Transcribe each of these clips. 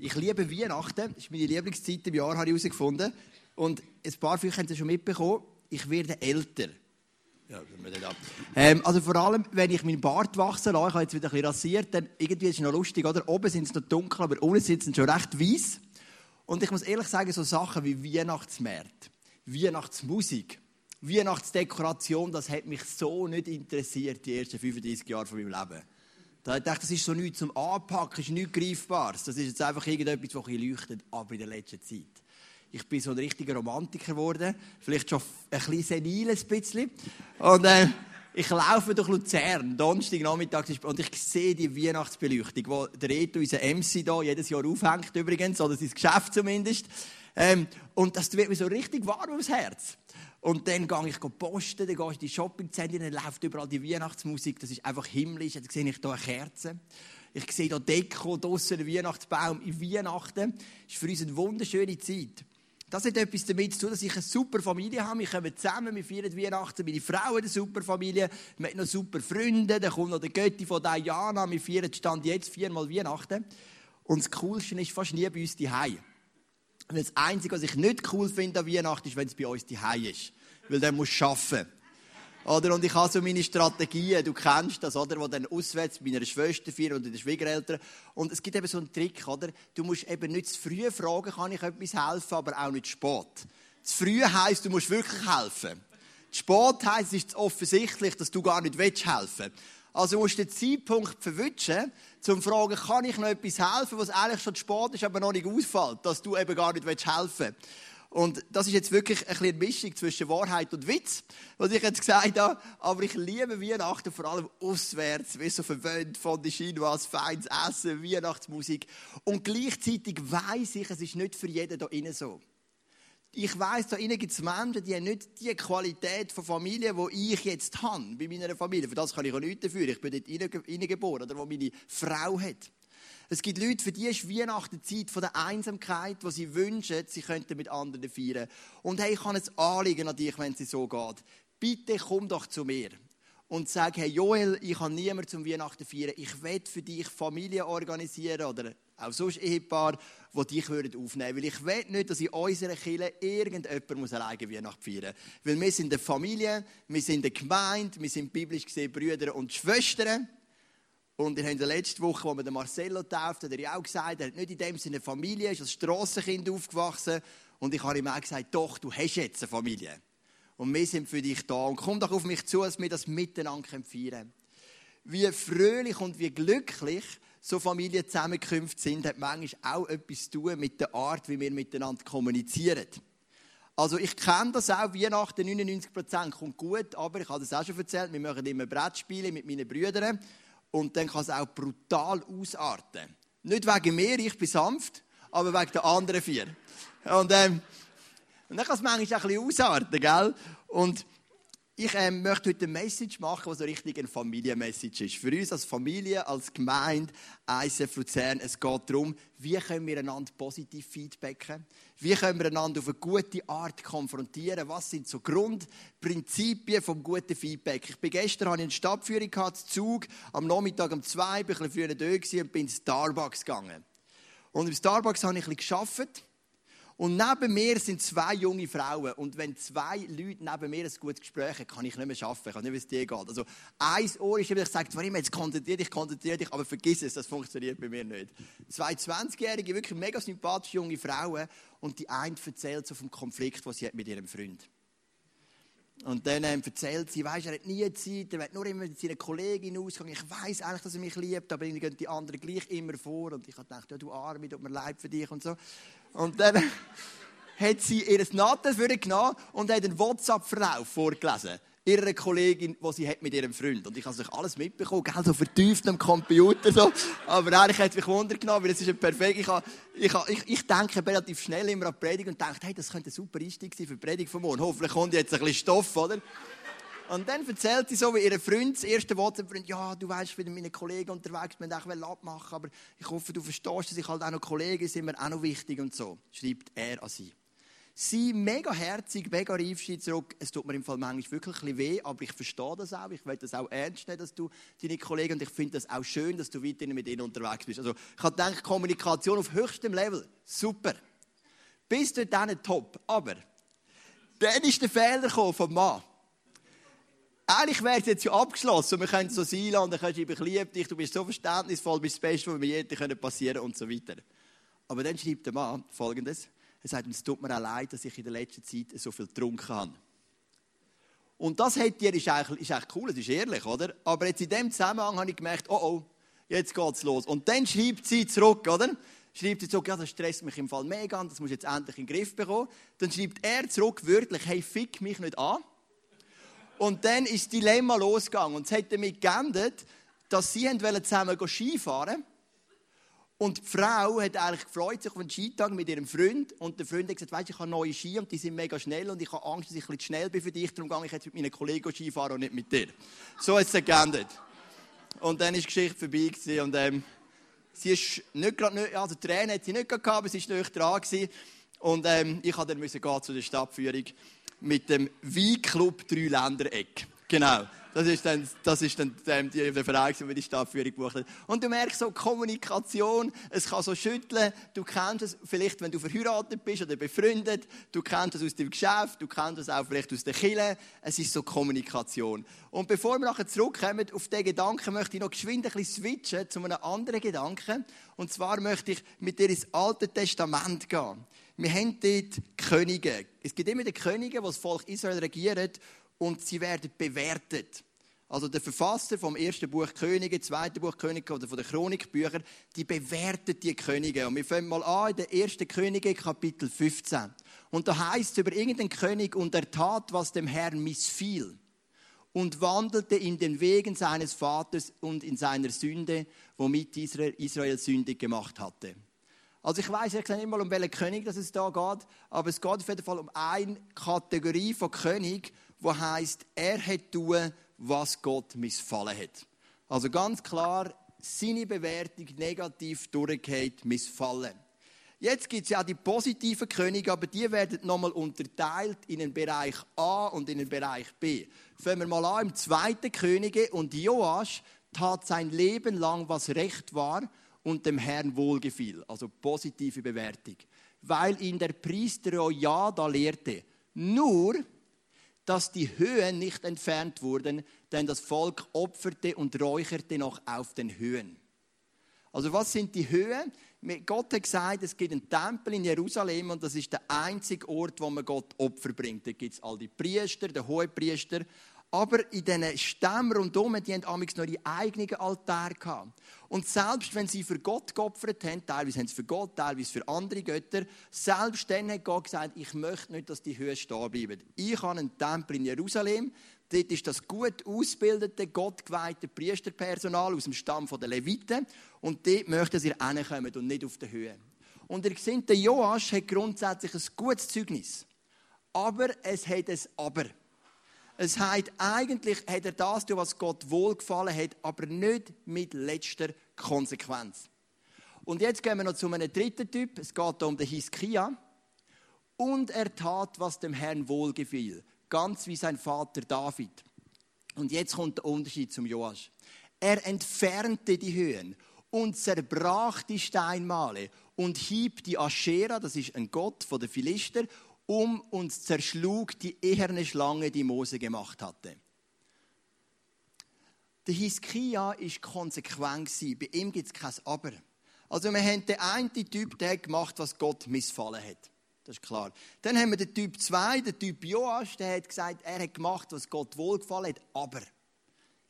Ich liebe Weihnachten. Das ist meine Lieblingszeit im Jahr, habe ich herausgefunden. Und ein paar von euch haben es schon mitbekommen. Ich werde älter. Ja, ähm, also vor allem, wenn ich meinen Bart wachsen lasse, ich habe jetzt wieder ein bisschen rasiert, dann irgendwie ist es noch lustig, oder? Oben sind es noch dunkel, aber unten sind sie schon recht weiß. Und ich muss ehrlich sagen, so Sachen wie Weihnachtsmärkte, Weihnachtsmusik, Weihnachtsdekoration, das hat mich so nicht interessiert, die ersten 35 Jahre von meinem Leben. Da dachte ich, das ist so nichts zum Anpacken, ist nichts Greifbares. Das ist jetzt einfach irgendetwas, das ein leuchtet. Aber in der letzten Zeit. Ich bin so ein richtiger Romantiker geworden. Vielleicht schon ein bisschen senil, ein bisschen. Und äh, ich laufe durch Luzern, Donnerstagnachmittag, und ich sehe die Weihnachtsbeleuchtung, die der Reto, unser MC, da jedes Jahr aufhängt übrigens, oder sein Geschäft zumindest. Ähm, und das wird mir so richtig warm ums Herz. Und dann gehe ich posten, dann gehe ich in die Shoppingzentren, dann läuft überall die Weihnachtsmusik, das ist einfach himmlisch. Dann sehe ich hier eine Kerze. Ich sehe hier Deko, draussen einen Weihnachtsbaum. In Weihnachten ist für uns eine wunderschöne Zeit. Das hat etwas damit zu tun, dass ich eine super Familie habe. Wir kommen zusammen, wir feiern Weihnachten. Meine Frau hat eine super Familie. Wir haben noch super Freunde. Dann kommt noch der Götti von Diana. Wir feiern Stand jetzt viermal Weihnachten. Und das Coolste ist fast nie bei uns die Das Einzige, was ich nicht cool finde an Weihnachten, ist, wenn es bei uns die ist. Weil der muss arbeiten. Oder? Und ich habe so meine Strategien, du kennst das, oder? Wo dann auswärts meiner Schwester feiern oder den Schwiegereltern. Und es gibt eben so einen Trick, oder? Du musst eben nicht zu früh fragen, kann ich etwas helfen, aber auch nicht spät. Zu früh heisst, du musst wirklich helfen. Zu spät heisst, es ist offensichtlich, dass du gar nicht helfen willst. Also musst du den Zeitpunkt verwischen, zum zu fragen, kann ich noch etwas helfen, was eigentlich schon zu spät ist, aber noch nicht ausfällt, dass du eben gar nicht helfen willst. Und das ist jetzt wirklich ein eine Mischung zwischen Wahrheit und Witz, was ich jetzt gesagt habe. Aber ich liebe Weihnachten, vor allem auswärts, wie so verwöhnt von der Chinois, feines Essen, Weihnachtsmusik. Und gleichzeitig weiß ich, es ist nicht für jeden da innen so. Ich weiß, da innen gibt es Menschen, die haben nicht die Qualität von Familie, die ich jetzt habe, bei meiner Familie. Für das kann ich auch nichts dafür. Ich bin dort reingeboren, oder wo meine Frau hat. Es gibt Leute, für die ist Weihnachten Zeit von der Einsamkeit, wo sie wünschen, sie könnten mit anderen feiern. Und hey, ich kann es anliegen an dich, wenn es so geht. Bitte komm doch zu mir und sag, hey Joel, ich habe niemanden zum Weihnachten feiern. Ich will für dich Familie organisieren oder auch sonst Ehepaar, die dich aufnehmen würden. Weil ich will nicht, dass in unserer Kirche irgendjemand muss alleine Weihnachten feiern muss. Weil wir sind eine Familie, wir sind eine Gemeinde, wir sind biblisch gesehen Brüder und Schwestern. Und in der letzten Woche, als wir den Marcello tauft, hat er auch gesagt, er hat nicht in dem Sinne Familie, ist als Strassenkind aufgewachsen. Und ich habe ihm auch gesagt, doch, du hast jetzt eine Familie. Und wir sind für dich da. Und komm doch auf mich zu, dass wir das miteinander können. Wie fröhlich und wie glücklich so Familienzusammenkünfte sind, hat manchmal auch etwas zu tun mit der Art, wie wir miteinander kommunizieren. Also ich kenne das auch, Weihnachten 99% kommt gut, aber ich habe das auch schon erzählt, wir machen immer Brettspiele mit meinen Brüdern und dann kann es auch brutal ausarten. Nicht wegen mir, ich bin sanft, aber wegen der anderen vier. Und, ähm, und dann kann es manchmal auch ein bisschen ausarten, gell? Und ich ähm, möchte heute eine Message machen, die so richtig eine Familienmessage ist. Für uns als Familie, als Gemeinde, ICF Luzern, es geht darum, wie können wir einander positiv feedbacken? Wie können wir einander auf eine gute Art konfrontieren? Was sind so Grundprinzipien vom guten Feedback? Ich bin gestern hatte ich eine Stadtführung gehabt, Zug, am Nachmittag um zwei, bin ein bisschen früher da und bin in Starbucks gegangen. Und im Starbucks habe ich ein bisschen gearbeitet. Und neben mir sind zwei junge Frauen. Und wenn zwei Leute neben mir ein gutes Gespräch haben, kann ich nicht mehr arbeiten. Ich kann nicht, wie es dir geht. Also, ein Ohr ist ich sage zwar jetzt konzentriere dich, konzentriere dich, aber vergiss es, das funktioniert bei mir nicht. Zwei 20-Jährige, wirklich mega sympathische junge Frauen. Und die eine erzählt so vom Konflikt, den sie hat mit ihrem Freund. Und dann ähm, erzählt sie, weißt, er hat nie Zeit, er will nur immer mit seiner Kollegin ausgehen. Ich weiß eigentlich, dass er mich liebt, aber irgendwie gehen die anderen gleich immer vor. Und ich habe gedacht, ja, du Arme, tut mir leid für dich und so. Und dann hat sie ihr Nadel für genommen und hat einen WhatsApp-Verlauf vorgelesen. Ihrer Kollegin, die sie hat mit ihrem Freund. Und ich habe alles mitbekommen, gell, so vertieft am Computer. So. Aber eigentlich hat mich Wunder genommen, weil es ist perfekt. Ich, ich, ich, ich denke relativ schnell immer an die Predigt und denke, hey, das könnte ein super Einstieg sein für die Predigt von morgen. Hoffentlich kommt jetzt ein bisschen Stoff, oder? Und dann erzählt sie so, wie ihr Freund, das erste WhatsApp-Freund, ja, du weißt, ich bin mit meinen Kollegen unterwegs, wir wollten auch abmachen, aber ich hoffe, du verstehst, dass ich halt auch noch Kollegen sind, mir auch noch wichtig und so. Schreibt er an sie. Sie mega herzig, mega reif zurück. Es tut mir im Fall manchmal wirklich ein bisschen weh, aber ich verstehe das auch. Ich will das auch ernst nehmen, dass du deine Kollegen und ich finde das auch schön, dass du weiterhin mit ihnen unterwegs bist. Also ich habe gedacht, Kommunikation auf höchstem Level, super. Bis dort top. Aber dann ist der Fehler vom Mann. Eigentlich wäre es jetzt ja abgeschlossen und wir können so sein lassen, dann kannst du, ich liebe dich, du bist so verständnisvoll, bist das Beste, was mir je passieren und so weiter. Aber dann schreibt der Mann Folgendes. Er sagt, es tut mir auch leid, dass ich in der letzten Zeit so viel getrunken habe. Und das hat dir, ist eigentlich, ist cool, das ist ehrlich, oder? Aber jetzt in dem Zusammenhang habe ich gemerkt, oh oh, jetzt geht's los. Und dann schreibt sie zurück, oder? Schreibt sie zurück, ja, das stresst mich im Fall mega das muss jetzt endlich in den Griff bekommen. Dann schreibt er zurück wörtlich, hey, fick mich nicht an. Und dann ist das Dilemma losgegangen. Und es hat damit geendet, dass sie zusammen Skifahren. Und die Frau hat eigentlich gefreut sich auf einen Skitag mit ihrem Freund. Und der Freund hat gesagt, weißt, ich habe neue Ski und die sind mega schnell und ich habe Angst, dass ich ein bisschen schnell bin für dich. Darum gehe ich jetzt mit meinen Kollegen Skifahren und nicht mit dir. So hat es geendet. Und dann ist die Geschichte vorbei und ähm, sie ist nicht gerade, also Tränen hat sie nicht gehabt, aber sie war nicht dran gewesen. Und ähm, ich musste dann müssen gehen zu der Stadtführung mit dem Weinclub Dreiländereck. Genau. Das ist dann, das ist dann ähm, die, der Verein, der die Stadtführung gebucht hat. Und du merkst so, Kommunikation, es kann so schütteln. Du kennst es vielleicht, wenn du verheiratet bist oder befreundet. Du kennst es aus dem Geschäft. Du kennst es auch vielleicht aus der Kille. Es ist so Kommunikation. Und bevor wir nachher zurückkommen auf diesen Gedanken, möchte ich noch geschwind ein bisschen switchen zu einem anderen Gedanken. Und zwar möchte ich mit dir ins Alte Testament gehen. Wir haben dort Könige. Es gibt immer die Könige, die das Volk Israel regieren und sie werden bewertet. Also der Verfasser vom ersten Buch Könige, zweiten Buch Könige oder von den Chronikbüchern, die bewertet die Könige. Und wir fangen mal an in der ersten Könige, Kapitel 15. Und da heißt es über irgendeinen König, und er tat, was dem Herrn missfiel. Und wandelte in den Wegen seines Vaters und in seiner Sünde, womit Israel, Israel sündig gemacht hatte. Also ich weiß jetzt nicht mal, um welchen König dass es da geht, aber es geht auf jeden Fall um eine Kategorie von König, wo heißt, er hat tun, was Gott missfallen hat. Also ganz klar, seine Bewertung negativ durchgeht, missfallen. Jetzt gibt es ja auch die positiven Könige, aber die werden nochmal unterteilt in den Bereich A und in den Bereich B. Fangen wir mal an im zweiten Könige und Joasch tat sein Leben lang, was recht war und dem Herrn wohlgefiel. Also positive Bewertung. Weil ihn der Priester Jada lehrte, nur dass die Höhen nicht entfernt wurden, denn das Volk opferte und räucherte noch auf den Höhen. Also was sind die Höhen? Gott hat gesagt, es gibt einen Tempel in Jerusalem und das ist der einzige Ort, wo man Gott Opfer bringt. Da gibt es all die Priester, den Hohepriester, aber in diesen Stämmen rundherum, die haben noch ihre eigenen Altäre gehabt. Und selbst wenn sie für Gott geopfert haben, teilweise haben sie für Gott, teilweise für andere Götter, selbst dann hat Gott gesagt, ich möchte nicht, dass die Höhe stehen bleiben. Ich habe einen Tempel in Jerusalem, dort ist das gut ausgebildete, gottgeweihte Priesterpersonal aus dem Stamm der Leviten und dort möchten sie hinkommen und nicht auf der Höhe. Und ihr seht, der Joasch hat grundsätzlich ein gutes Zeugnis. Aber es hat ein Aber. Es heißt, eigentlich hat er das tun, was Gott wohlgefallen hat, aber nicht mit letzter Konsequenz. Und jetzt gehen wir noch zu einem dritten Typ. Es geht um den Hiskia. Und er tat, was dem Herrn wohlgefiel. Ganz wie sein Vater David. Und jetzt kommt der Unterschied zum Joas. Er entfernte die Höhen und zerbrach die Steinmale und hieb die Aschera, das ist ein Gott der Philister, um und zerschlug die eherne Schlange, die Mose gemacht hatte. Der Hiskia ist konsequent Bei ihm gibt es kein Aber. Also wir haben den einen Typ, der gemacht, was Gott missfallen hat. Das ist klar. Dann haben wir den Typ 2, den Typ Joas, der hat gesagt, er hat gemacht, was Gott wohlgefallen hat, aber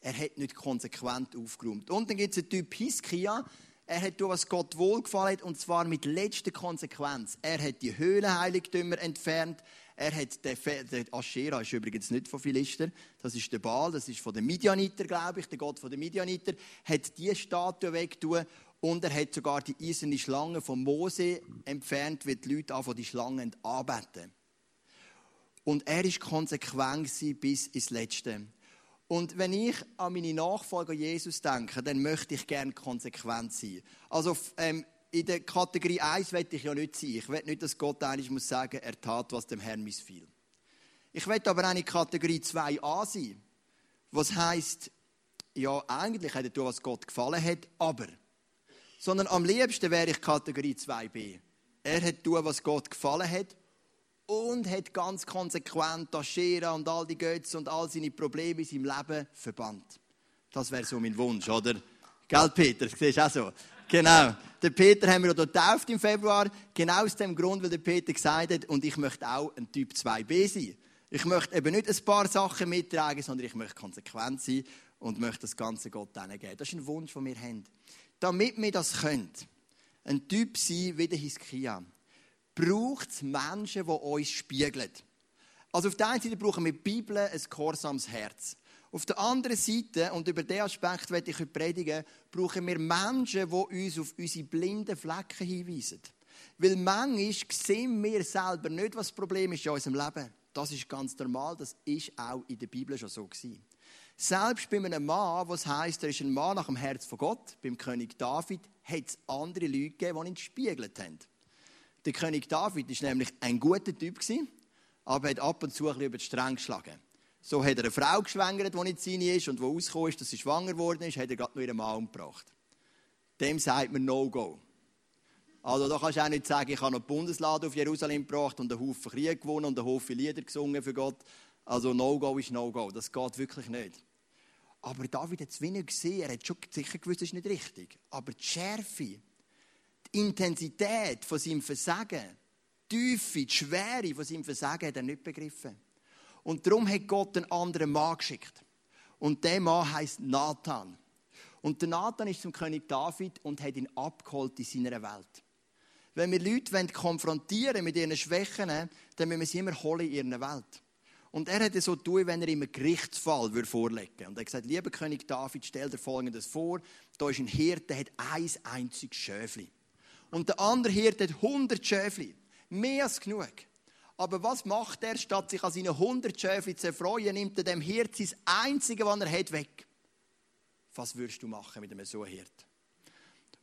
er hat nicht konsequent aufgeräumt. Und dann gibt es den Typ Hiskia, er hat tun, was Gott wohlgefallen hat, und zwar mit letzter Konsequenz. Er hat die Höhlenheiligtümer entfernt. Er hat den, der Aschera ist übrigens nicht von Philister, das ist der Baal, das ist von den Midianiter, glaube ich, der Gott von den Midianiter, hat die Statue weggetan und er hat sogar die eiserne Schlange von Mose entfernt, wie die Leute von die Schlangen anbeten. Und er ist konsequent bis ins Letzte. Und wenn ich an meine Nachfolger Jesus denke, dann möchte ich gerne konsequent sein. Also ähm, in der Kategorie 1 will ich ja nicht sein. Ich will nicht, dass Gott eigentlich muss sagen, er tat, was dem Herrn missfiel. Ich will aber auch in Kategorie 2a sein, was heißt, ja, eigentlich hat er tun, was Gott gefallen hat, aber. Sondern am liebsten wäre ich Kategorie 2b. Er hat tun, was Gott gefallen hat und hat ganz konsequent Aschera und all die Götze und all seine Probleme in seinem Leben verbannt. Das wäre so mein Wunsch, oder? Gell, Peter? Das siehst du auch so. Genau. Den Peter haben wir dort getauft im Februar. Genau aus dem Grund, weil der Peter gesagt hat, und ich möchte auch ein Typ 2b sein. Ich möchte eben nicht ein paar Sachen mittragen, sondern ich möchte konsequent sein und möchte das ganze Gott geben. Das ist ein Wunsch, den wir haben. Damit wir das können, ein Typ sein wie der Hiskia, braucht es Menschen, die uns spiegeln. Also auf der einen Seite brauchen wir Bibel, ein gehorsames Herz. Auf der anderen Seite, und über diesen Aspekt werde ich heute predigen, brauchen wir Menschen, die uns auf unsere blinden Flecken hinweisen. Weil manchmal sehen wir selber nicht, was das Problem ist in unserem Leben. Das ist ganz normal, das ist auch in der Bibel schon so gewesen. Selbst bei einem Mann, was heißt, er ist ein Mann nach dem Herz von Gott, beim König David, hat es andere Leute gegeben, die ihn gespiegelt haben. Der König David war nämlich ein guter Typ, aber hat ab und zu ein über die Stränge geschlagen. So hat er eine Frau geschwängert, die nicht seine ist und die rausgekommen ist, dass sie schwanger geworden ist, hat er gerade noch ihren Mann umgebracht. Dem sagt man No-Go. Also da kannst du auch nicht sagen, ich habe noch die Bundeslade auf Jerusalem gebracht und einen Haufen Krieg gewonnen und einen Haufen Lieder gesungen für Gott. Also No-Go ist No-Go. Das geht wirklich nicht. Aber David hat es wie nicht gesehen. Er hat schon sicher gewusst, das ist nicht richtig. Aber die Schärfe, die Intensität von seinem Versagen, die Tiefe, die Schwere von seinem Versagen hat er nicht begriffen. Und darum hat Gott einen anderen Mann geschickt. Und der Mann heißt Nathan. Und der Nathan ist zum König David und hat ihn abgeholt in seiner Welt. Wenn wir Leute konfrontieren mit ihren Schwächen, dann müssen wir sie immer holen in ihrer Welt. Und er hätte so tun, wenn er ihm einen Gerichtsfall vorlegen würde. Und er hat gesagt, lieber König David, stell dir Folgendes vor. Da ist ein Hirte, der hat ein einziges Schäfli. Und der andere Hirte hat 100 Schäfli. Mehr als genug. Aber was macht er, statt sich an seinen 100 Schäfli zu erfreuen, nimmt er dem Hirt sein Einzige, was er hat, weg. Was würdest du machen mit einem so Hirt?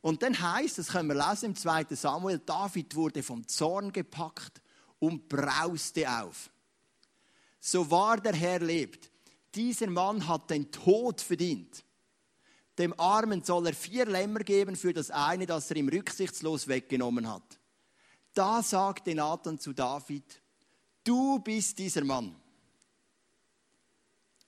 Und dann heißt, das können wir lesen im 2. Samuel, David wurde vom Zorn gepackt und brauste auf. So wahr der Herr lebt, dieser Mann hat den Tod verdient. Dem Armen soll er vier Lämmer geben für das eine, das er ihm rücksichtslos weggenommen hat. Da sagte Nathan zu David, du bist dieser Mann.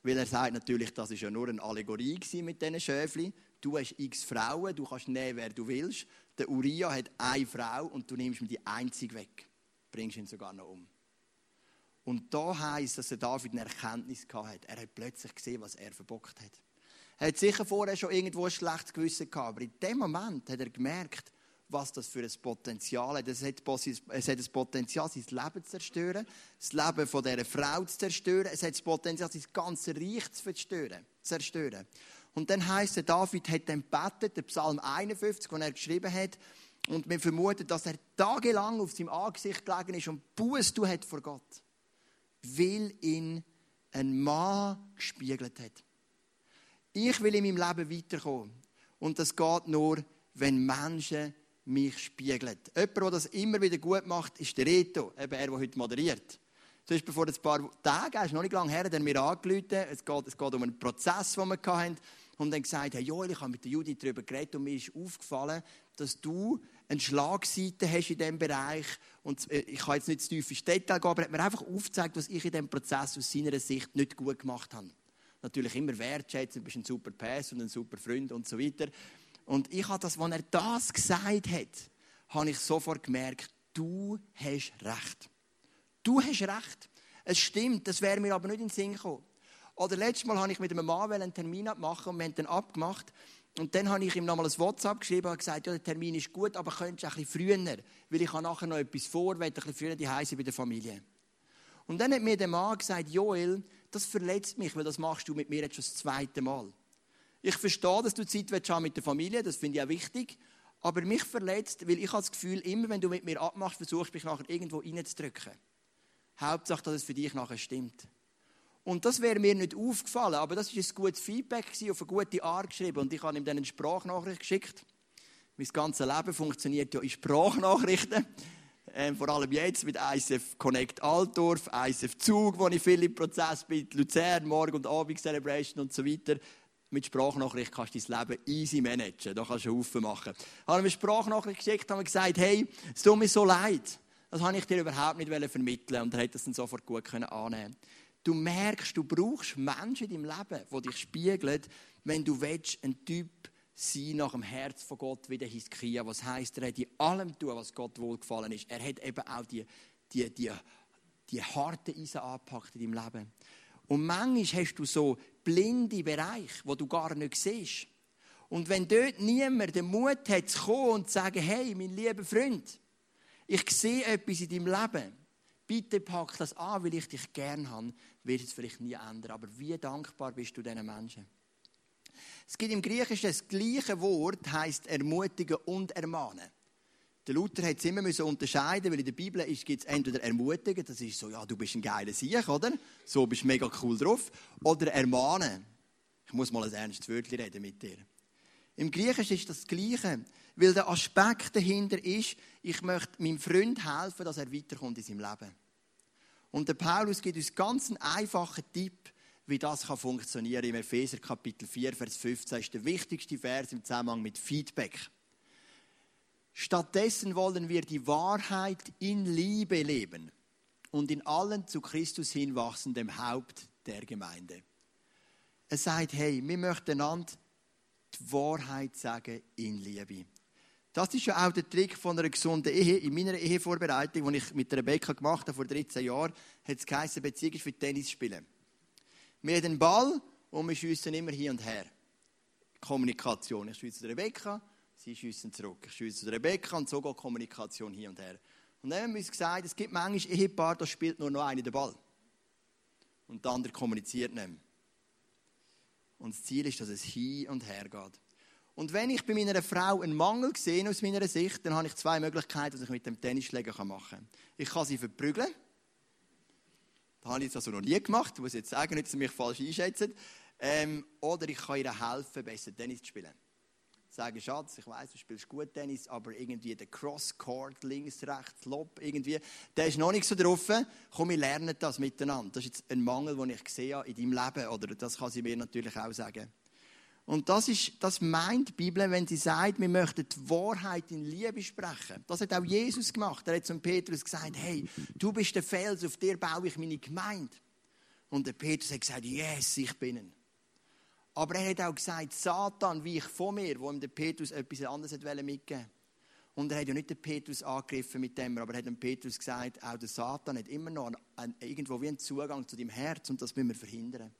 Weil er sagt natürlich, das ist ja nur eine Allegorie mit diesen Schäfli. Du hast x Frauen, du kannst nehmen, wer du willst. Der Uriah hat eine Frau und du nimmst ihm die einzige weg. Bringst ihn sogar noch um. Und da heißt, dass der David eine Erkenntnis hatte. Er hat plötzlich gesehen, was er verbockt hat. Er hat sicher vorher schon irgendwo ein schlechtes Gewissen gehabt, aber in dem Moment hat er gemerkt, was das für ein Potenzial hat. Es hat, es hat das Potenzial, sein Leben zu zerstören, das Leben von dieser Frau zu zerstören. Es hat das Potenzial, sein ganzes Reich zu zerstören. Und dann heißt es, David hat dann gebetet, der Psalm 51, den er geschrieben hat. Und wir vermuten, dass er tagelang auf seinem Angesicht gelegen ist und Buß hat vor Gott. Weil ihn ein Mann gespiegelt hat. Ich will in meinem Leben weiterkommen. Und das geht nur, wenn Menschen mich spiegelt. Jemand, der das immer wieder gut macht, ist der Reto, eben er, der heute moderiert. Zum Beispiel vor ein paar Tagen, ist noch nicht lange her, hat er mir angerufen. Es geht, es geht um einen Prozess, den wir hatten. Und dann gesagt, hey Joel, ich habe mit der Judith darüber geredet und mir ist aufgefallen, dass du eine Schlagseite hast in diesem Bereich. Und äh, ich kann jetzt nicht zu tief ins Detail gehen, aber er hat mir einfach aufgezeigt, was ich in diesem Prozess aus seiner Sicht nicht gut gemacht habe. Natürlich immer wertschätzen, du bist ein super Pass und ein super Freund und so weiter. Und ich habe das, als er das gesagt hat, habe ich sofort gemerkt, du hast recht. Du hast recht. Es stimmt, das wäre mir aber nicht in den Sinn gekommen. Oder letztes Mal habe ich mit einem Mann einen Termin abmachen und wir haben dann abgemacht. Und dann habe ich ihm nochmal ein WhatsApp geschrieben und gesagt, ja, der Termin ist gut, aber könntest du ein bisschen früher, weil ich habe nachher noch etwas vor, weil ein bisschen früher die Heise bei der Familie. Und dann hat mir der Mann gesagt, Joel, das verletzt mich, weil das machst du mit mir jetzt schon das zweite Mal. Ich verstehe, dass du Zeit willst mit der Familie, das finde ich auch wichtig. Aber mich verletzt, weil ich habe das Gefühl, immer wenn du mit mir abmachst, versuchst du mich nachher irgendwo reinzudrücken. Hauptsache, dass es für dich nachher stimmt. Und das wäre mir nicht aufgefallen, aber das ist ein gutes Feedback auf eine gute Art geschrieben. Und ich habe ihm dann eine Sprachnachricht geschickt. Mein ganzes Leben funktioniert ja in Sprachnachrichten. Ähm, vor allem jetzt mit ICF Connect Altdorf, ICF Zug, wo ich viel im Prozess bin, Luzern, Morgen- und Abend Celebration und so weiter. Mit Sprachnachricht kannst du dein Leben easy managen. Da kannst du Haufen machen. Ich habe eine Sprachnachricht geschickt und gesagt, hey, es tut mir so leid. Das habe ich dir überhaupt nicht vermitteln Und er hat das dann sofort gut annehmen Du merkst, du brauchst Menschen in deinem Leben, die dich spiegeln, wenn du willst, ein Typ sein nach dem Herz von Gott wie der Hiskia. Was heisst, er hat in allem tun, was Gott wohlgefallen ist. Er hat eben auch die, die, die, die harten Eisen angepackt in deinem Leben. Und manchmal hast du so blinde Bereiche, wo du gar nicht siehst. Und wenn dort niemand den Mut hat, zu kommen und zu sagen, hey, mein lieber Freund, ich sehe etwas in deinem Leben, bitte pack das an, weil ich dich gern habe, wird es vielleicht nie ändern. Aber wie dankbar bist du diesen Menschen? Es gibt im Griechischen das gleiche Wort, heißt ermutigen und ermahnen. Der Luther hat es immer unterscheiden, weil in der Bibel gibt es entweder ermutigen, das ist so, ja, du bist ein geiler Sieg, oder? So bist du mega cool drauf. Oder ermahnen. Ich muss mal ein ernstes Wörtchen reden mit dir. Im Griechischen ist das Gleiche, weil der Aspekt dahinter ist, ich möchte meinem Freund helfen, dass er weiterkommt in seinem Leben. Und der Paulus gibt uns ganz einen einfachen Tipp, wie das kann funktionieren Im Epheser Kapitel 4, Vers 15 ist der wichtigste Vers im Zusammenhang mit Feedback. Stattdessen wollen wir die Wahrheit in Liebe leben und in allen zu Christus hinwachsen, dem Haupt der Gemeinde. Er sagt, hey, wir möchten einander die Wahrheit sagen in Liebe. Das ist ja auch der Trick von einer gesunden Ehe. In meiner Ehevorbereitung, die ich mit Rebecca gemacht habe vor 13 Jahren, hat es geheißen, Beziehung ist für Tennis spielen. Wir haben den Ball und wir schiessen immer hin und her. Kommunikation. Ich schieße Rebecca, sie schiessen zurück. Ich schieße Rebecca und so geht Kommunikation hin und her. Und dann haben wir uns gesagt, es gibt manchmal Ehepaare, da spielt nur noch einer den Ball. Und der andere kommuniziert nicht mehr. Und das Ziel ist, dass es hin und her geht. Und wenn ich bei meiner Frau einen Mangel sehe aus meiner Sicht, dann habe ich zwei Möglichkeiten, was ich mit dem Tennisschläger machen kann. Ich kann sie verprügeln habe ich also noch nie gemacht. Ich muss jetzt sagen, nicht, dass Sie mich falsch einschätzen. Ähm, oder ich kann ihr helfen, besser Tennis zu spielen. Sagen, Schatz, ich weiß, du spielst gut Tennis, aber irgendwie der Crosscourt, links, rechts, Lob, irgendwie, der ist noch nicht so drauf. Komm, wir lernen das miteinander. Das ist jetzt ein Mangel, den ich sehe in deinem Leben. Oder das kann sie mir natürlich auch sagen. Und das, ist, das meint die Bibel, wenn sie sagt, wir möchten die Wahrheit in Liebe sprechen. Das hat auch Jesus gemacht. Er hat zum Petrus gesagt, hey, du bist der Fels, auf dir baue ich meine Gemeinde. Und der Petrus hat gesagt, yes, ich bin ihn. Aber er hat auch gesagt, Satan wie ich von mir, wo ihm der Petrus etwas anderes mitgeben wollte. Und er hat ja nicht den Petrus angegriffen mit dem, aber er hat dem Petrus gesagt, auch der Satan hat immer noch einen, irgendwo wie einen Zugang zu deinem Herz und das müssen wir verhindern.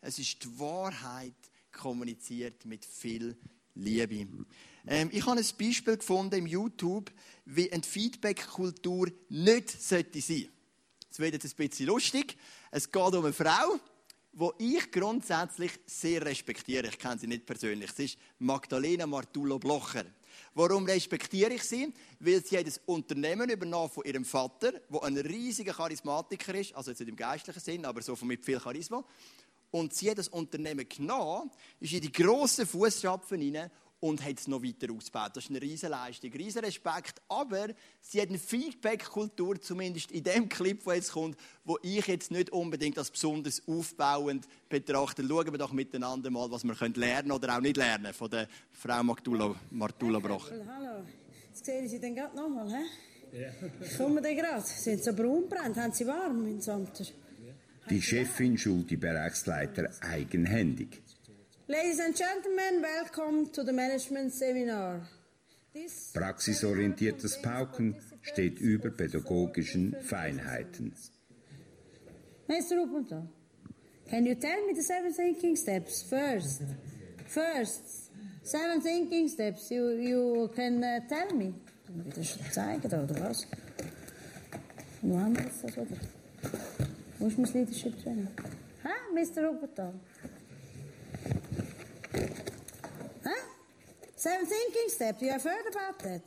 Es ist die Wahrheit, kommuniziert mit viel Liebe. Ähm, ich habe ein Beispiel gefunden im YouTube, wie eine Feedback-Kultur nicht sollte sein. Es wird jetzt ein bisschen lustig. Es geht um eine Frau, die ich grundsätzlich sehr respektiere. Ich kenne sie nicht persönlich. Sie ist Magdalena Martullo Blocher. Warum respektiere ich sie? Weil sie hat ein Unternehmen übernommen von ihrem Vater, der ein riesiger Charismatiker ist, also jetzt nicht im geistlichen Sinn, aber so mit viel Charisma und sie hat das Unternehmen genommen, ist in die grossen Fußstapfen hinein und hat es noch weiter ausgebaut. Das ist eine riesige Leistung, riesen Respekt. Aber sie hat eine Feedback-Kultur, zumindest in dem Clip, der jetzt kommt, wo ich jetzt nicht unbedingt als besonders aufbauend betrachte. Schauen wir doch miteinander mal, was wir lernen können oder auch nicht lernen von der Frau Martula, Martula Broch. Hallo, jetzt sehen Sie den gerade nochmal, hä? Ja. Kommen Sie gerade? Sind Sie braun brennt? Haben Sie warm im Sommer? Die Chefin schult die Bereichsleiter eigenhändig. Ladies and gentlemen, welcome to the management seminar. Praxisorientiertes Pauken steht über pädagogischen Feinheiten. Mr. Ruppelton, can you tell me the seven thinking steps first? First, seven thinking steps you, you can uh, tell me. Wieder zeigen oder was? Wo haben wir das, oder? Where's my leadership training? Huh, Mr. Roboto? Huh? Seven thinking steps. You have heard about that.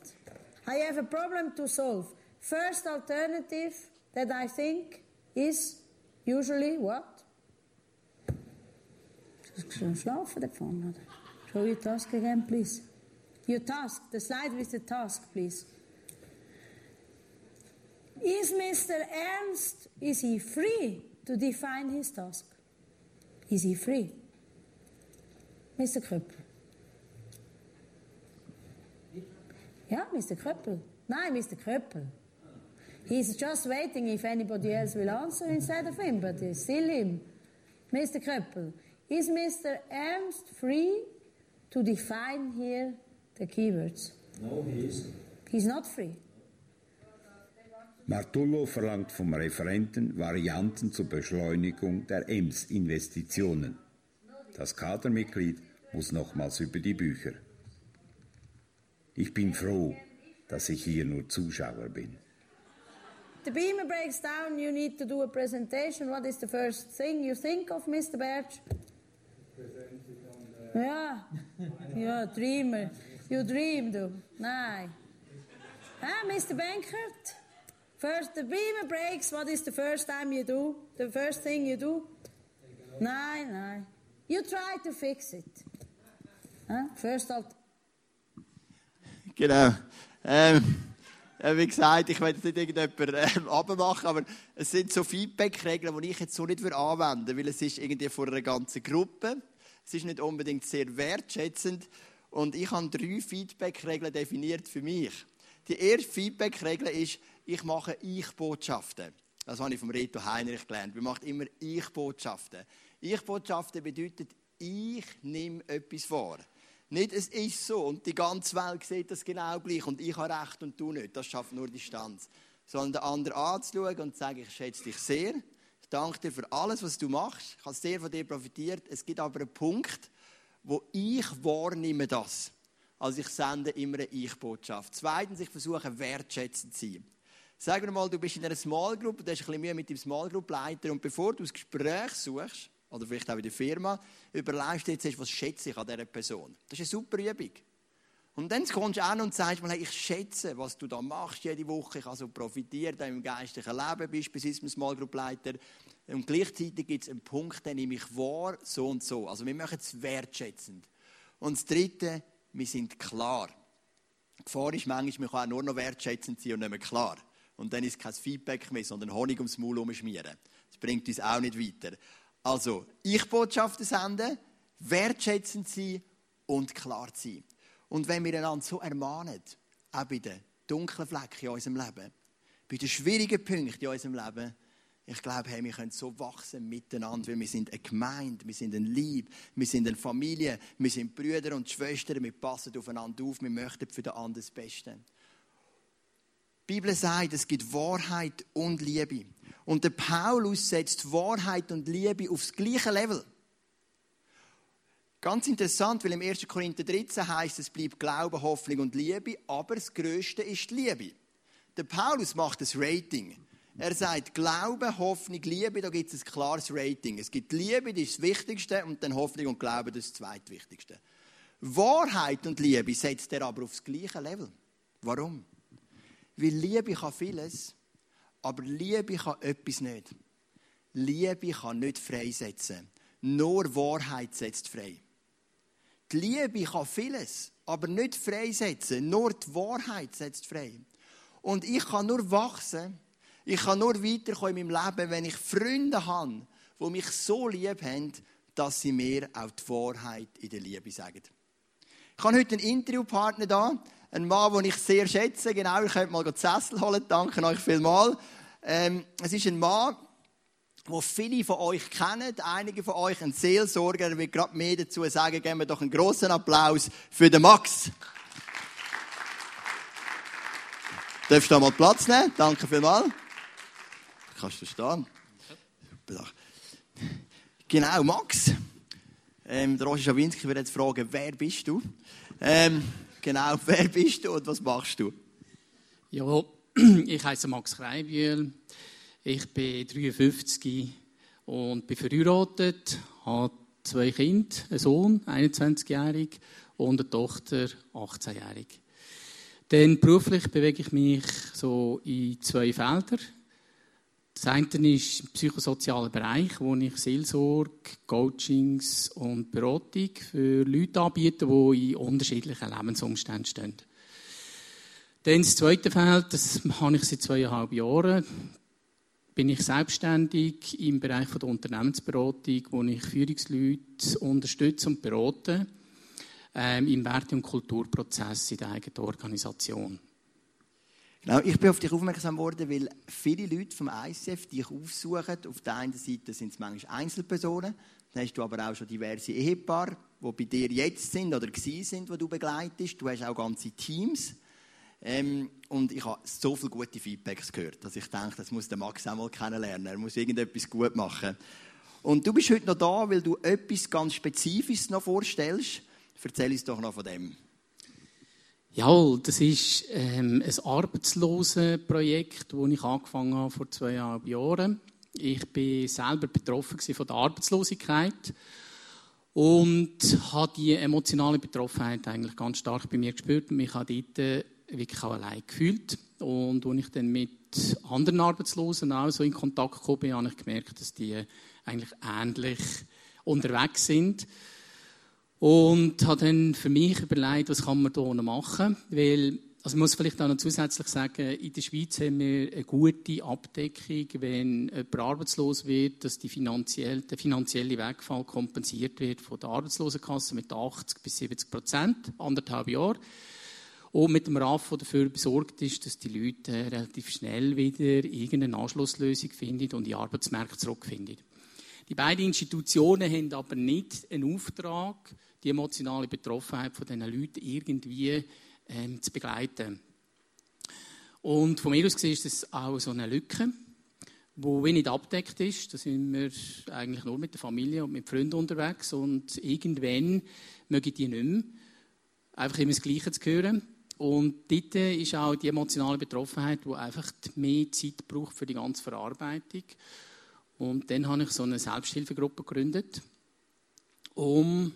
I have a problem to solve. First alternative that I think is usually what? Show your task again, please. Your task, the slide with the task, please. Is Mr. Ernst, is he free to define his task? Is he free? Mr. Kröppel. Yeah, Mr. Kröppel. No, Mr. Kröppel. He's just waiting if anybody else will answer instead of him, but it's still him. Mr. Kröppel, is Mr. Ernst free to define here the keywords? No, he isn't. He's not free. Martullo verlangt vom Referenten Varianten zur Beschleunigung der EMS-Investitionen. Das Kadermitglied muss nochmals über die Bücher. Ich bin froh, dass ich hier nur Zuschauer bin. The beamer breaks down, you need to do a presentation. What is the first thing you think of, Mr. Berge? Yeah, you're a dreamer. You dream, do. Nein. Ah, Mr. Bankert? First, the beamer breaks. What is the first time you do? The first thing you do? Nein, nein. You try to fix it. Huh? First, alt Genau. Ähm, äh, wie gesagt, ich jetzt nicht irgendjemanden äh, abmachen, aber es sind so Feedback-Regeln, die ich jetzt so nicht anwenden würde, weil es ist irgendwie vor einer ganzen Gruppe. Es ist nicht unbedingt sehr wertschätzend. Und ich habe drei Feedback-Regeln definiert für mich. Die erste Feedback-Regel ist, ich mache Ich-Botschaften. Das habe ich vom Reto Heinrich gelernt. Wir machen immer Ich-Botschaften. Ich-Botschaften bedeutet, ich nehme etwas vor. Nicht, es ist so und die ganze Welt sieht das genau gleich und ich habe recht und du nicht. Das schafft nur Distanz. Sondern den anderen anzuschauen und zu sagen, ich schätze dich sehr. Ich danke dir für alles, was du machst. Ich habe sehr von dir profitiert. Es gibt aber einen Punkt, wo ich wahrnehme das. Also ich sende immer eine Ich-Botschaft. Zweitens, ich versuche wertschätzend zu sein. Sagen wir mal, du bist in einer Small Group und hast ein bisschen Mühe mit dem Small Group Leiter und bevor du das Gespräch suchst, oder vielleicht auch in der Firma, überlegst du jetzt, was schätze ich an dieser Person. Das ist eine super Übung. Und dann kommst du an und sagst mal, hey, ich schätze, was du da machst jede Woche. Ich habe so profitiert im geistlichen Leben, beispielsweise als Small Group Leiter. Und gleichzeitig gibt es einen Punkt, den nehme ich wahr, so und so. Also wir machen es wertschätzend. Und das Dritte, wir sind klar. Die Gefahr ist manchmal, man kann auch nur noch wertschätzend sein und nicht mehr klar. Und dann ist kein Feedback mehr, sondern Honig ums Maul umschmieren. Das bringt uns auch nicht weiter. Also, ich Botschaften senden, wertschätzend sein und klar sein. Und wenn wir einander so ermahnen, auch bei den dunklen Flecken in unserem Leben, bei den schwierigen Punkten in unserem Leben, ich glaube, hey, wir können so wachsen miteinander, weil wir sind eine Gemeinde, wir sind ein Lieb, wir sind eine Familie, wir sind Brüder und Schwestern, wir passen aufeinander auf, wir möchten für den anderen das Beste. Die Bibel sagt, es gibt Wahrheit und Liebe. Und der Paulus setzt Wahrheit und Liebe aufs gleiche Level. Ganz interessant, weil im 1. Korinther 13 heißt es bleibt Glaube, Hoffnung und Liebe, aber das Größte ist die Liebe. Der Paulus macht das Rating. Er sagt Glaube, Hoffnung, Liebe, da gibt es ein klares Rating. Es gibt Liebe, das ist das Wichtigste, und dann Hoffnung und Glaube, das ist das Zweitwichtigste. Wahrheit und Liebe setzt er aber aufs gleiche Level. Warum? Weil Liebe kann vieles, aber Liebe kann etwas nicht. Liebe kann nicht freisetzen. Nur Wahrheit setzt frei. Die Liebe kann vieles, aber nicht freisetzen. Nur die Wahrheit setzt frei. Und ich kann nur wachsen, ich kann nur weiterkommen in meinem Leben, wenn ich Freunde habe, die mich so lieb haben, dass sie mir auch die Wahrheit in der Liebe sagen. Ich habe heute einen Interviewpartner da, einen Mann, den ich sehr schätze. Genau, ich könnte mal die Sessel holen. Danke euch vielmals. Ähm, es ist ein Mann, den viele von euch kennen, einige von euch ein Seelsorger. Er wird gerade mehr dazu sagen. Geben wir doch einen großen Applaus für den Max. Darfst du da mal Platz nehmen? Danke vielmals. Kannst du stehen? Genau, Max. Ähm, der Roger Schawinski würde jetzt fragen, wer bist du? Ähm, genau, wer bist du und was machst du? Ja, ich heiße Max Kreibühl. Ich bin 53 und bin verheiratet, habe zwei Kinder, einen Sohn, 21-jährig, und eine Tochter, 18-jährig. Dann beruflich bewege ich mich so in zwei Feldern. Das eine ist im psychosozialen Bereich, wo ich Seelsorge, Coachings und Beratung für Leute anbiete, die in unterschiedlichen Lebensumständen stehen. Dann das zweite Feld, das habe ich seit zweieinhalb Jahren, bin ich selbstständig im Bereich der Unternehmensberatung, wo ich Führungsleute unterstütze und berate ähm, im Werte- und Kulturprozess in der eigenen Organisation. Genau, ich bin auf dich aufmerksam geworden, weil viele Leute vom ICF dich aufsuchen. Auf der einen Seite sind es manchmal Einzelpersonen, dann hast du aber auch schon diverse Ehepaare, die bei dir jetzt sind oder gewesen sind, die du begleitest. Du hast auch ganze Teams. Ähm, und ich habe so viele gute Feedbacks gehört, dass ich denke, das muss der Max auch mal kennenlernen. Er muss irgendetwas gut machen. Und du bist heute noch da, weil du etwas ganz Spezifisches noch vorstellst. Erzähl uns doch noch von dem. Ja, das ist ähm, ein Arbeitslosenprojekt, das ich angefangen habe vor zweieinhalb Jahren. Ich bin selber betroffen von der Arbeitslosigkeit und habe die emotionale Betroffenheit eigentlich ganz stark bei mir gespürt mich habe dort äh, wirklich auch allein gefühlt. Und als ich dann mit anderen Arbeitslosen auch so in Kontakt gekommen bin, habe ich gemerkt, dass die eigentlich ähnlich unterwegs sind. Und habe dann für mich überlegt, was kann man hier machen. Weil, also ich muss vielleicht auch noch zusätzlich sagen, in der Schweiz haben wir eine gute Abdeckung, wenn jemand arbeitslos wird, dass die finanziell, der finanzielle Wegfall kompensiert wird von der Arbeitslosenkasse mit 80 bis 70 Prozent, anderthalb Jahre. Und mit dem RAF, der dafür besorgt ist, dass die Leute relativ schnell wieder irgendeine Anschlusslösung finden und die Arbeitsmärkte zurückfinden. Die beiden Institutionen haben aber nicht einen Auftrag, die emotionale Betroffenheit von diesen Leuten irgendwie ähm, zu begleiten. Und von mir aus gesehen ist das auch so eine Lücke, wo wenig abdeckt ist. Da sind wir eigentlich nur mit der Familie und mit Freunden unterwegs und irgendwann mögen die nicht mehr einfach immer das Gleiche zu hören. Und dort ist auch die emotionale Betroffenheit, die einfach mehr Zeit braucht für die ganze Verarbeitung. Und dann habe ich so eine Selbsthilfegruppe gegründet, um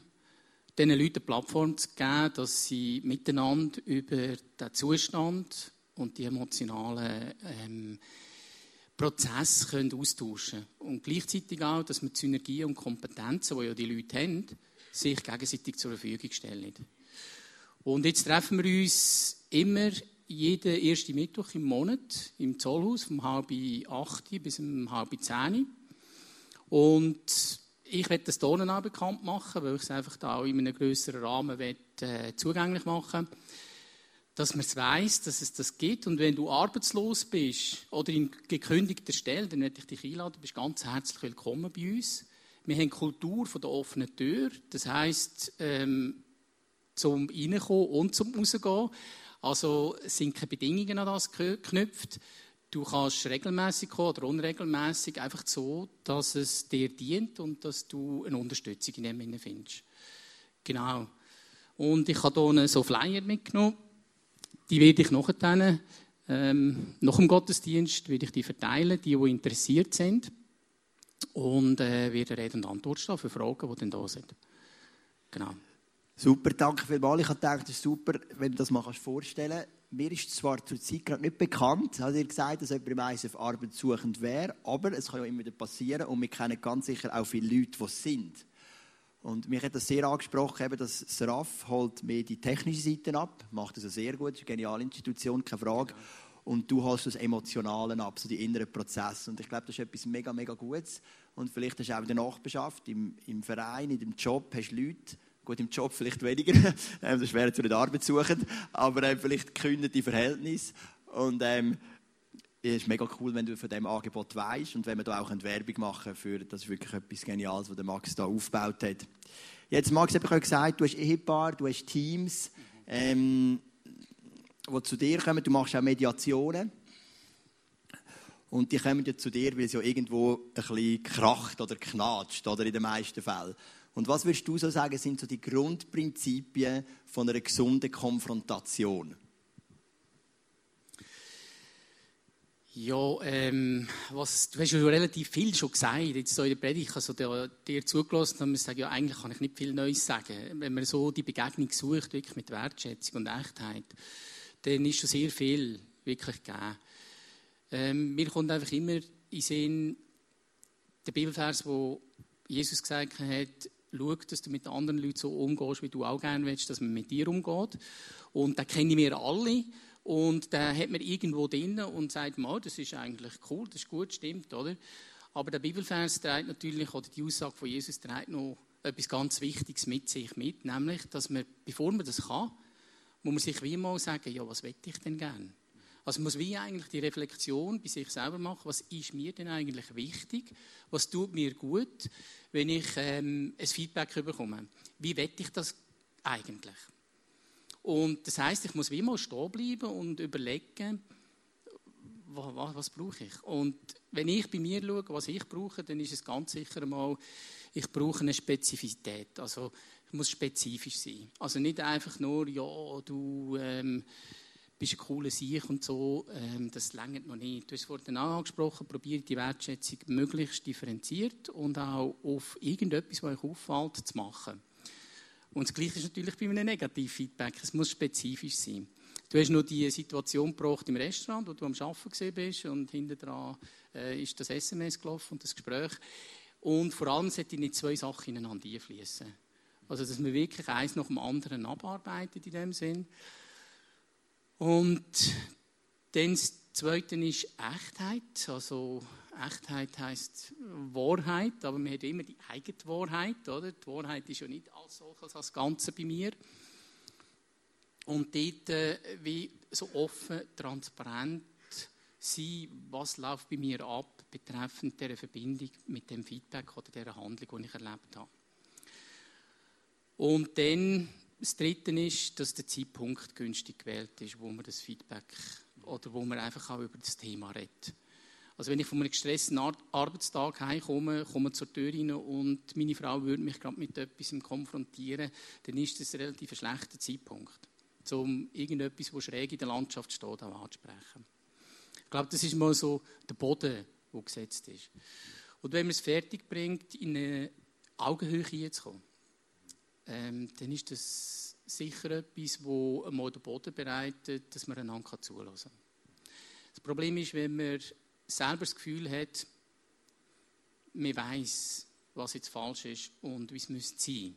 diesen Leuten eine Plattform zu geben, dass sie miteinander über den Zustand und die emotionalen ähm, Prozesse können austauschen können. Und gleichzeitig auch, dass man Synergien und Kompetenzen, die ja die Leute haben, sich gegenseitig zur Verfügung stellen. Und jetzt treffen wir uns immer jeden ersten Mittwoch im Monat im Zollhaus vom halb acht bis um halb zehn. Und ich werde das Tonen auch bekannt machen, weil ich es einfach da auch in einem größeren Rahmen will, äh, zugänglich machen dass man es weiss, dass es das gibt. Und wenn du arbeitslos bist oder in gekündigter Stelle, dann werde ich dich einladen. Du bist ganz herzlich willkommen bei uns. Wir haben Kultur von der offenen Tür. Das heisst, ähm, zum Reinkommen und zum Rausgehen. Also sind keine Bedingungen an das geknüpft. Du kannst regelmäßig kommen oder unregelmäßig, einfach so, dass es dir dient und dass du eine Unterstützung in dem findest. Genau. Und ich habe hier so Flyer mitgenommen. Die werde ich nachher, ähm, nach dem Gottesdienst, werde ich die verteilen, die, die interessiert sind. Und äh, werde Rede und Antwort stehen für Fragen, die dann da sind. Genau. Super, danke vielmals. Ich habe gedacht, es ist super, wenn du das mal vorstellen kannst. Mir ist zwar zur Zeit gerade nicht bekannt, hat ihr gesagt, dass jemand im ISF arbeitssuchend wäre, aber es kann ja immer wieder passieren und wir kennen ganz sicher auch viele Leute, die es sind. Und mich hat das sehr angesprochen, eben, dass das RAF holt mehr die technische Seite ab, macht das sehr gut, ist eine geniale Institution, keine Frage. Und du holst das Emotionale ab, so die inneren Prozesse. Und ich glaube, das ist etwas mega, mega Gutes. Und vielleicht hast du auch in der Nachbarschaft, im, im Verein, in dem Job, hast Leute, Gut, im Job vielleicht weniger, ähm, das wäre zu nicht Arbeit suchen, aber ähm, vielleicht gekündete Verhältnisse. Und ähm, es ist mega cool, wenn du von diesem Angebot weißt und wenn wir da auch eine Werbung machen für, das ist wirklich etwas Geniales, was der Max da aufgebaut hat. Jetzt, Max, habe ich gesagt, du hast Ehepaar, du hast Teams, ähm, die zu dir kommen, du machst auch Mediationen. Und die kommen ja zu dir, weil es ja irgendwo ein bisschen kracht oder knatscht, oder in den meisten Fällen. Und was würdest du so sagen, sind so die Grundprinzipien von einer gesunden Konfrontation? Ja, ähm, was, du hast ja relativ viel schon gesagt, jetzt so in der Predigt, also dir, dir zugelassen, und man sagt, ja, eigentlich kann ich nicht viel Neues sagen. Wenn man so die Begegnung sucht, wirklich mit Wertschätzung und Echtheit, dann ist schon sehr viel wirklich gegeben. Ähm, mir kommt einfach immer in Sinn der Bibelvers, wo Jesus gesagt hat, schau, dass du mit anderen Leuten so umgehst, wie du auch gerne willst, dass man mit dir umgeht. Und da kennen wir alle. Und da hat man irgendwo drin und sagt, mal, das ist eigentlich cool, das ist gut, stimmt, oder? Aber der Bibelvers trägt natürlich, oder die Aussage von Jesus trägt noch etwas ganz Wichtiges mit sich mit, nämlich, dass man, bevor man das kann, muss man sich wie mal sagen, ja, was will ich denn gerne? Also muss wie eigentlich die Reflexion bei sich selber machen, was ist mir denn eigentlich wichtig, was tut mir gut, wenn ich ähm, ein Feedback bekomme. Wie will ich das eigentlich? Und das heißt, ich muss wie mal stehen bleiben und überlegen, was, was, was brauche ich? Und wenn ich bei mir schaue, was ich brauche, dann ist es ganz sicher mal, ich brauche eine Spezifität. Also ich muss spezifisch sein. Also nicht einfach nur, ja, du ähm, bist ein cooler Sieg und so, ähm, das längert noch nicht. Du hast vorhin angesprochen, probiert die Wertschätzung möglichst differenziert und auch auf irgendetwas, was euch auffällt, zu machen. Und das Gleiche ist natürlich bei einem Negativfeedback. Es muss spezifisch sein. Du hast noch die Situation gebracht im Restaurant, wo du am Arbeiten bist und hinter dran äh, ist das SMS gelaufen und das Gespräch. Und vor allem sollten nicht zwei Sachen ineinander einfließen. Also, dass man wirklich eins nach dem anderen abarbeitet in dem Sinn. Und dann das Zweite ist Echtheit. Also, Echtheit heißt Wahrheit, aber man hat immer die eigene Wahrheit, oder? Die Wahrheit ist ja nicht als solches, als Ganze bei mir. Und dort äh, wie so offen, transparent sein, was läuft bei mir ab, betreffend dieser Verbindung mit dem Feedback oder dieser Handlung, die ich erlebt habe. Und dann das Dritte ist, dass der Zeitpunkt günstig gewählt ist, wo man das Feedback oder wo man einfach auch über das Thema redet. Also wenn ich von einem gestressten Arbeitstag heimkomme, komme zur Tür rein und meine Frau würde mich gerade mit etwas konfrontieren, dann ist das ein relativ schlechter Zeitpunkt, um irgendetwas, das schräg in der Landschaft steht, auch anzusprechen. Ich glaube, das ist mal so der Boden, der gesetzt ist. Und wenn man es fertig bringt, in eine Augenhöhe zu kommen, ähm, dann ist das sicher etwas, das einmal den Boden bereitet, dass man einander zulassen kann. Das Problem ist, wenn man selber das Gefühl hat, man weiß, was jetzt falsch ist und wie es müsste sein,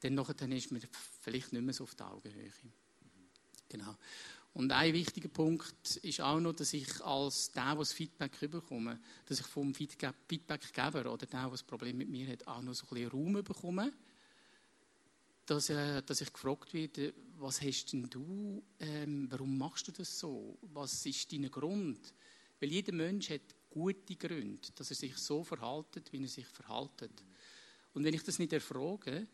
dann, nachher, ist man vielleicht nicht mehr so auf der Augenhöhe. Genau. Und ein wichtiger Punkt ist auch noch, dass ich als der, der das Feedback bekomme, dass ich vom Feedbackgeber oder der, der das Problem mit mir hat, auch noch so ein bisschen Raum bekomme, dass, äh, dass ich gefragt werde, was hast denn du, ähm, warum machst du das so? Was ist dein Grund? Weil jeder Mensch hat gute Gründe, dass er sich so verhaltet, wie er sich verhaltet. Und wenn ich das nicht erfrage,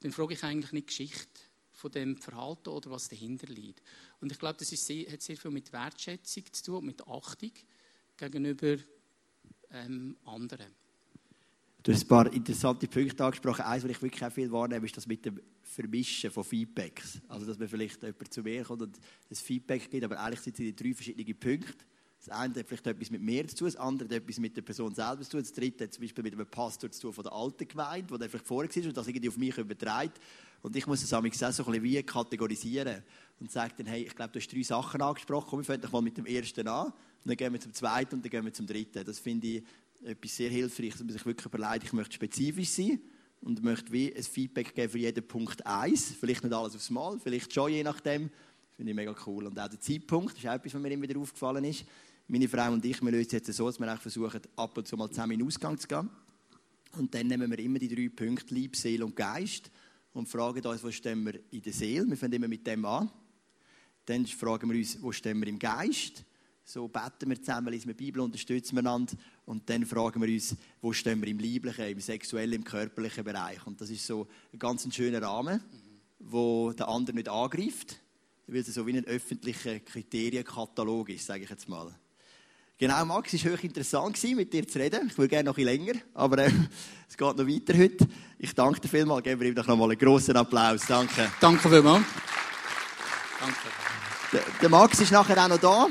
dann frage ich eigentlich nicht Geschichte von dem Verhalten oder was dahinter liegt. Und ich glaube, das sehr, hat sehr viel mit Wertschätzung zu tun, mit Achtung gegenüber ähm, anderen. Du hast ein paar interessante Punkte angesprochen. Eins, was ich wirklich auch viel wahrnehme, ist das mit dem Vermischen von Feedbacks. Also, dass man vielleicht jemand zu mir kommt und ein Feedback gibt, aber eigentlich sind es drei verschiedene Punkte. Das eine hat vielleicht etwas mit mir zu tun, das andere hat etwas mit der Person selber zu tun, das dritte hat zum Beispiel mit einem Pastor zu tun von der alten Gemeinde, der vielleicht vorher war und das irgendwie auf mich überträgt. Und ich muss das auch so ein bisschen wie kategorisieren und sage dann, hey, ich glaube, du hast drei Sachen angesprochen, komm, wir fangen doch mal mit dem ersten an, und dann gehen wir zum zweiten und dann gehen wir zum dritten. Das finde ich etwas sehr hilfreich, dass man sich wirklich überlegt, ich möchte spezifisch sein und möchte wie ein Feedback geben für jeden Punkt eins. Vielleicht nicht alles aufs Mal, vielleicht schon, je nachdem. Finde ich mega cool. Und auch der Zeitpunkt, ist auch etwas, was mir immer wieder aufgefallen ist. Meine Frau und ich, wir lösen es jetzt so, dass wir versuchen, ab und zu mal zusammen in den Ausgang zu gehen. Und dann nehmen wir immer die drei Punkte, Lieb, Seele und Geist, und fragen uns, wo stehen wir in der Seele. Wir fangen immer mit dem an. Dann fragen wir uns, wo stehen wir im Geist. So beten wir zusammen, lesen wir die Bibel, unterstützen wir einander. Und dann fragen wir uns, wo stehen wir im Lieblichen, im sexuellen, im körperlichen Bereich. Und das ist so ein ganz schöner Rahmen, wo der andere nicht angreift, weil es so wie ein öffentlicher Kriterienkatalog ist, sage ich jetzt mal. Genau, Max, es war hochinteressant, mit dir zu reden. Ich würde gerne noch ein bisschen länger, aber äh, es geht noch weiter heute. Ich danke dir vielmals. Geben wir ihm doch noch mal einen grossen Applaus. Danke. Danke vielmals. Danke. Der, der Max ist nachher auch noch da.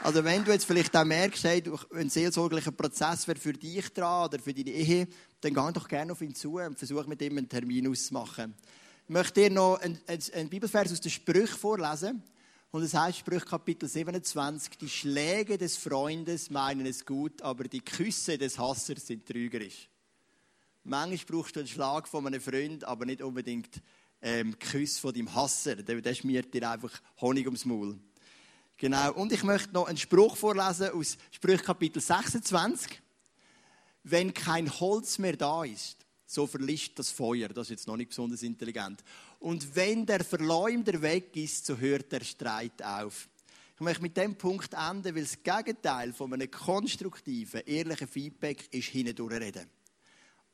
Also wenn du jetzt vielleicht auch merkst, hey, ein seelsorglicher Prozess wäre für dich dran oder für deine Ehe, dann geh doch gerne auf ihn zu und versuch mit ihm einen Termin auszumachen. Ich möchte dir noch einen, einen Bibelvers aus den Sprüchen vorlesen. Und es heißt Sprüch Kapitel 27, die Schläge des Freundes meinen es gut, aber die Küsse des Hassers sind trügerisch. Manchmal brauchst du einen Schlag von einem Freund, aber nicht unbedingt ähm, Küsse von deinem Hasser. Der, schmiert dir einfach Honig ums Maul. Genau. Und ich möchte noch einen Spruch vorlesen aus Sprüch Kapitel 26. Wenn kein Holz mehr da ist, so verlischt das Feuer. Das ist jetzt noch nicht besonders intelligent. Und wenn der Verleumder weg ist, so hört der Streit auf. Ich möchte mit dem Punkt enden, weil das Gegenteil von einem konstruktiven, ehrlichen Feedback ist hindurchreden.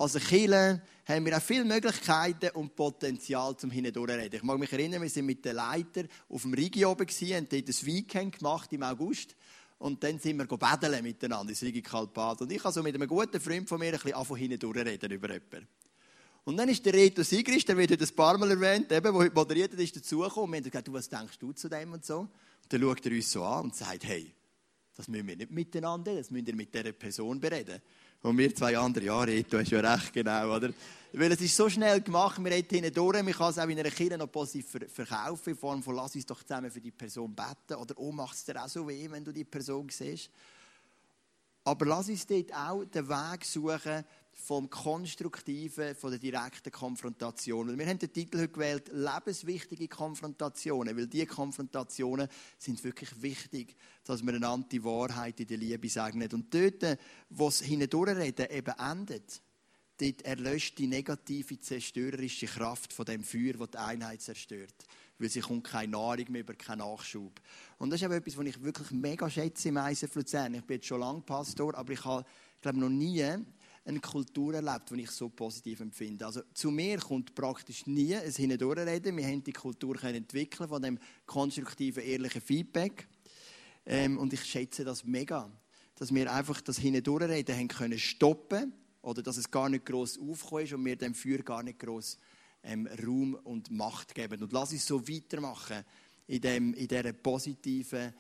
Als Kille haben wir auch viele Möglichkeiten und Potenzial zum Hindurchreden. Ich mag mich erinnern, wir sind mit den Leitern auf dem Rigi oben gewesen, haben dort ein Weekend gemacht im August. Und dann sind wir betteln miteinander ins Rigi Kalpat. Und ich habe so mit einem guten Freund von mir ein bisschen angefangen hindurchreden über jemanden. Und dann ist der Reto Sigrist, der wird heute ein paar Mal erwähnt, eben, der heute moderiert ist dazugekommen. Und wir haben gesagt, du, was denkst du zu dem und so? Und dann schaut er uns so an und sagt, hey, das müssen wir nicht miteinander, das müsst ihr mit dieser Person bereden. Und wir zwei andere, ja, Reto, hast ja recht, genau, oder? Weil es ist so schnell gemacht, wir reden hinten durch, man kann es auch in einer Kirche noch positiv verkaufen, in Form von, lass uns doch zusammen für die Person beten, oder oh, macht es dir auch so weh, wenn du die Person siehst. Aber lass uns dort auch den Weg suchen vom Konstruktiven, von der direkten Konfrontation. Wir haben den Titel heute gewählt, lebenswichtige Konfrontationen, weil diese Konfrontationen sind wirklich wichtig, dass wir einander die Wahrheit in der Liebe sagen. Und dort, wo es hindurchreden eben endet, dort erlöscht die negative, zerstörerische Kraft von dem Feuer, das die Einheit zerstört. Weil sie kommt keine Nahrung mehr über, keinen Nachschub. Und das ist eben etwas, was ich wirklich mega schätze im ISF Luzern. Ich bin jetzt schon lange Pastor, aber ich habe, glaube noch nie eine Kultur erlebt, die ich so positiv empfinde. Also zu mir kommt praktisch nie ein Hindurchreden. Wir haben die Kultur entwickeln von dem konstruktiven, ehrlichen Feedback. Ähm, und ich schätze das mega, dass wir einfach das Hindurchreden haben können stoppen oder dass es gar nicht groß aufgekommen ist und wir dem Feuer gar nicht groß ähm, Raum und Macht geben. Und lass uns so weitermachen in, dem, in dieser positiven,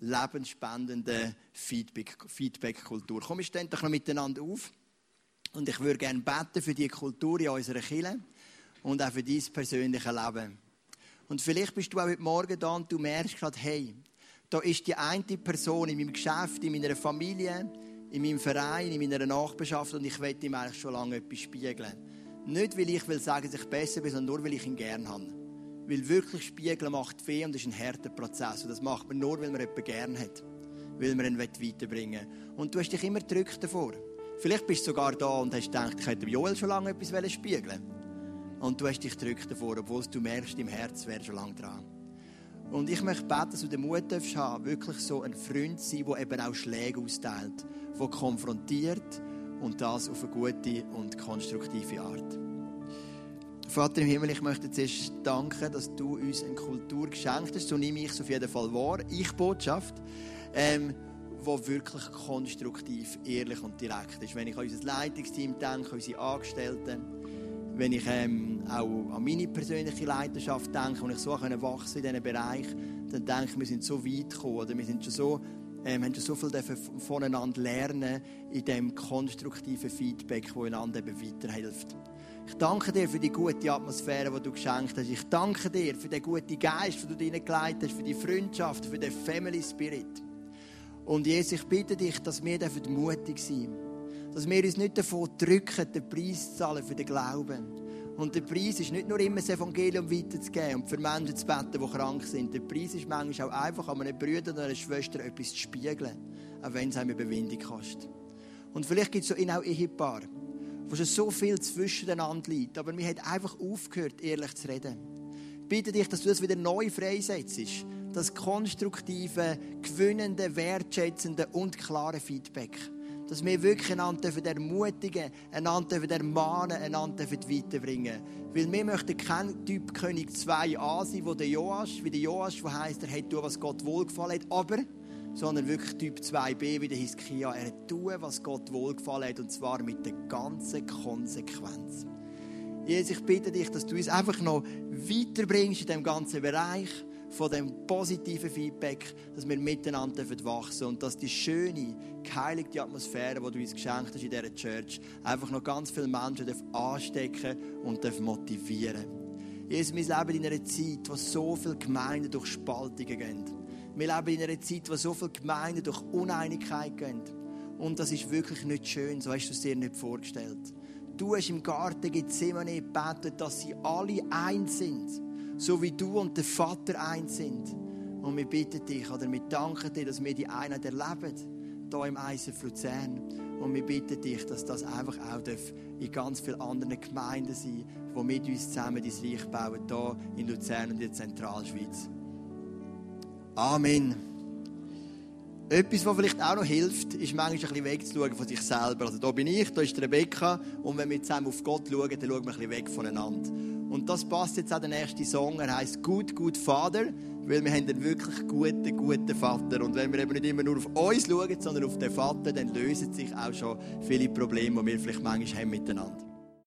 lebensspendenden Feedback-Kultur. Feedback Komm, wir stehen doch noch miteinander auf. Und ich würde gerne beten für die Kultur in unserer Kirche und auch für dein persönliche Leben. Und vielleicht bist du auch heute Morgen da und du merkst gerade, hey, da ist die eine Person in meinem Geschäft, in meiner Familie, in meinem Verein, in meiner Nachbarschaft und ich will ihm eigentlich schon lange etwas spiegeln. Nicht, weil ich will sagen, dass ich besser bin, sondern nur, weil ich ihn gerne habe. Weil wirklich spiegeln macht weh und ist ein harter Prozess. Und das macht man nur, weil man jemanden gerne hat. Weil man ihn weiterbringen will. Und du hast dich immer gedrückt davor. Vielleicht bist du sogar da und hast gedacht, ich hätte Joel schon lange etwas spiegeln Und du hast dich gedrückt davor, obwohl du merkst, im Herz wäre schon lange dran. Und ich möchte beten, dass du den Mut darfst haben, wirklich so ein Freund zu sein, der eben auch Schläge austeilt, der konfrontiert und das auf eine gute und konstruktive Art. Vater im Himmel, ich möchte zuerst danken, dass du uns eine Kultur geschenkt hast. So nehme ich es auf jeden Fall wahr. Ich Botschaft. Ähm, wo wirklich konstruktiv, ehrlich und direkt ist. Wenn ich an unser Leitungsteam denke, unsere Angestellten, wenn ich ähm, auch an meine persönliche Leidenschaft denke und ich so können wachsen in diesem Bereich, dann denke ich, wir sind so weit gekommen oder wir sind schon so, ähm, haben schon so viel voneinander lernen in dem konstruktiven Feedback, das einander eben weiterhilft. Ich danke dir für die gute Atmosphäre, die du geschenkt hast. Ich danke dir für den guten Geist, den du hineingelegt hast, für die Freundschaft, für den Family Spirit. Und Jesus, ich bitte dich, dass wir mutig sein. Dass wir uns nicht davon drücken, den Preis zu zahlen für den Glauben. Und der Preis ist nicht nur immer das Evangelium weiterzugeben und für Menschen zu beten, die krank sind. Der Preis ist manchmal auch einfach, an einem Bruder oder einer Schwester etwas zu spiegeln, auch wenn es einem Überwindung kostet. Und vielleicht gibt es so auch Ehepaare, wo schon so viel zwischeneinander liegt, aber wir haben einfach aufgehört, ehrlich zu reden. Ich bitte dich, dass du das wieder neu freisetzt das konstruktive, gewinnende, wertschätzende und klare Feedback. Dass wir wirklich einander ermutigen, einander ermahnen, einander weiterbringen. Weil wir möchten kein Typ König 2a sein, wo der Joas, wie der Joas, der heisst, er hat was Gott wohlgefallen hat, aber, sondern wirklich Typ 2b, wie der Hiskia, er hat tun, was Gott wohlgefallen hat, und zwar mit der ganzen Konsequenz. Jesus, ich bitte dich, dass du uns einfach noch weiterbringst in diesem ganzen Bereich von dem positiven Feedback, dass wir miteinander wachsen und dass die schöne, geheiligte Atmosphäre, die du uns geschenkt hast in dieser Church, einfach noch ganz viele Menschen anstecken und motivieren Jesus, wir leben in einer Zeit, wo so viele Gemeinden durch Spaltungen gehen. Wir leben in einer Zeit, wo so viele Gemeinden durch Uneinigkeit gehen. Und das ist wirklich nicht schön, so hast du es dir nicht vorgestellt. Du hast im Garten Gethsemane gebetet, dass sie alle eins sind, so wie du und der Vater eins sind. Und wir bitten dich, oder wir danken dir, dass wir die Einheit erleben, hier im ISF Luzern. Und wir bitten dich, dass das einfach auch in ganz vielen anderen Gemeinden sein die mit uns zusammen dein Reich bauen, hier in Luzern und in der Zentralschweiz. Amen. Etwas, was vielleicht auch noch hilft, ist manchmal ein bisschen wegzuschauen von sich selber. Also da bin ich, da ist Rebecca und wenn wir zusammen auf Gott schauen, dann schauen wir ein bisschen weg voneinander. Und das passt jetzt auch der nächste Song. Er heißt Gut, gut Vater, weil wir haben einen wirklich guten, guten Vater. Und wenn wir eben nicht immer nur auf uns schauen, sondern auf den Vater, dann lösen sich auch schon viele Probleme, die wir vielleicht manchmal haben miteinander.